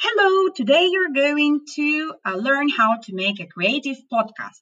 Hello, today you're going to uh, learn how to make a creative podcast.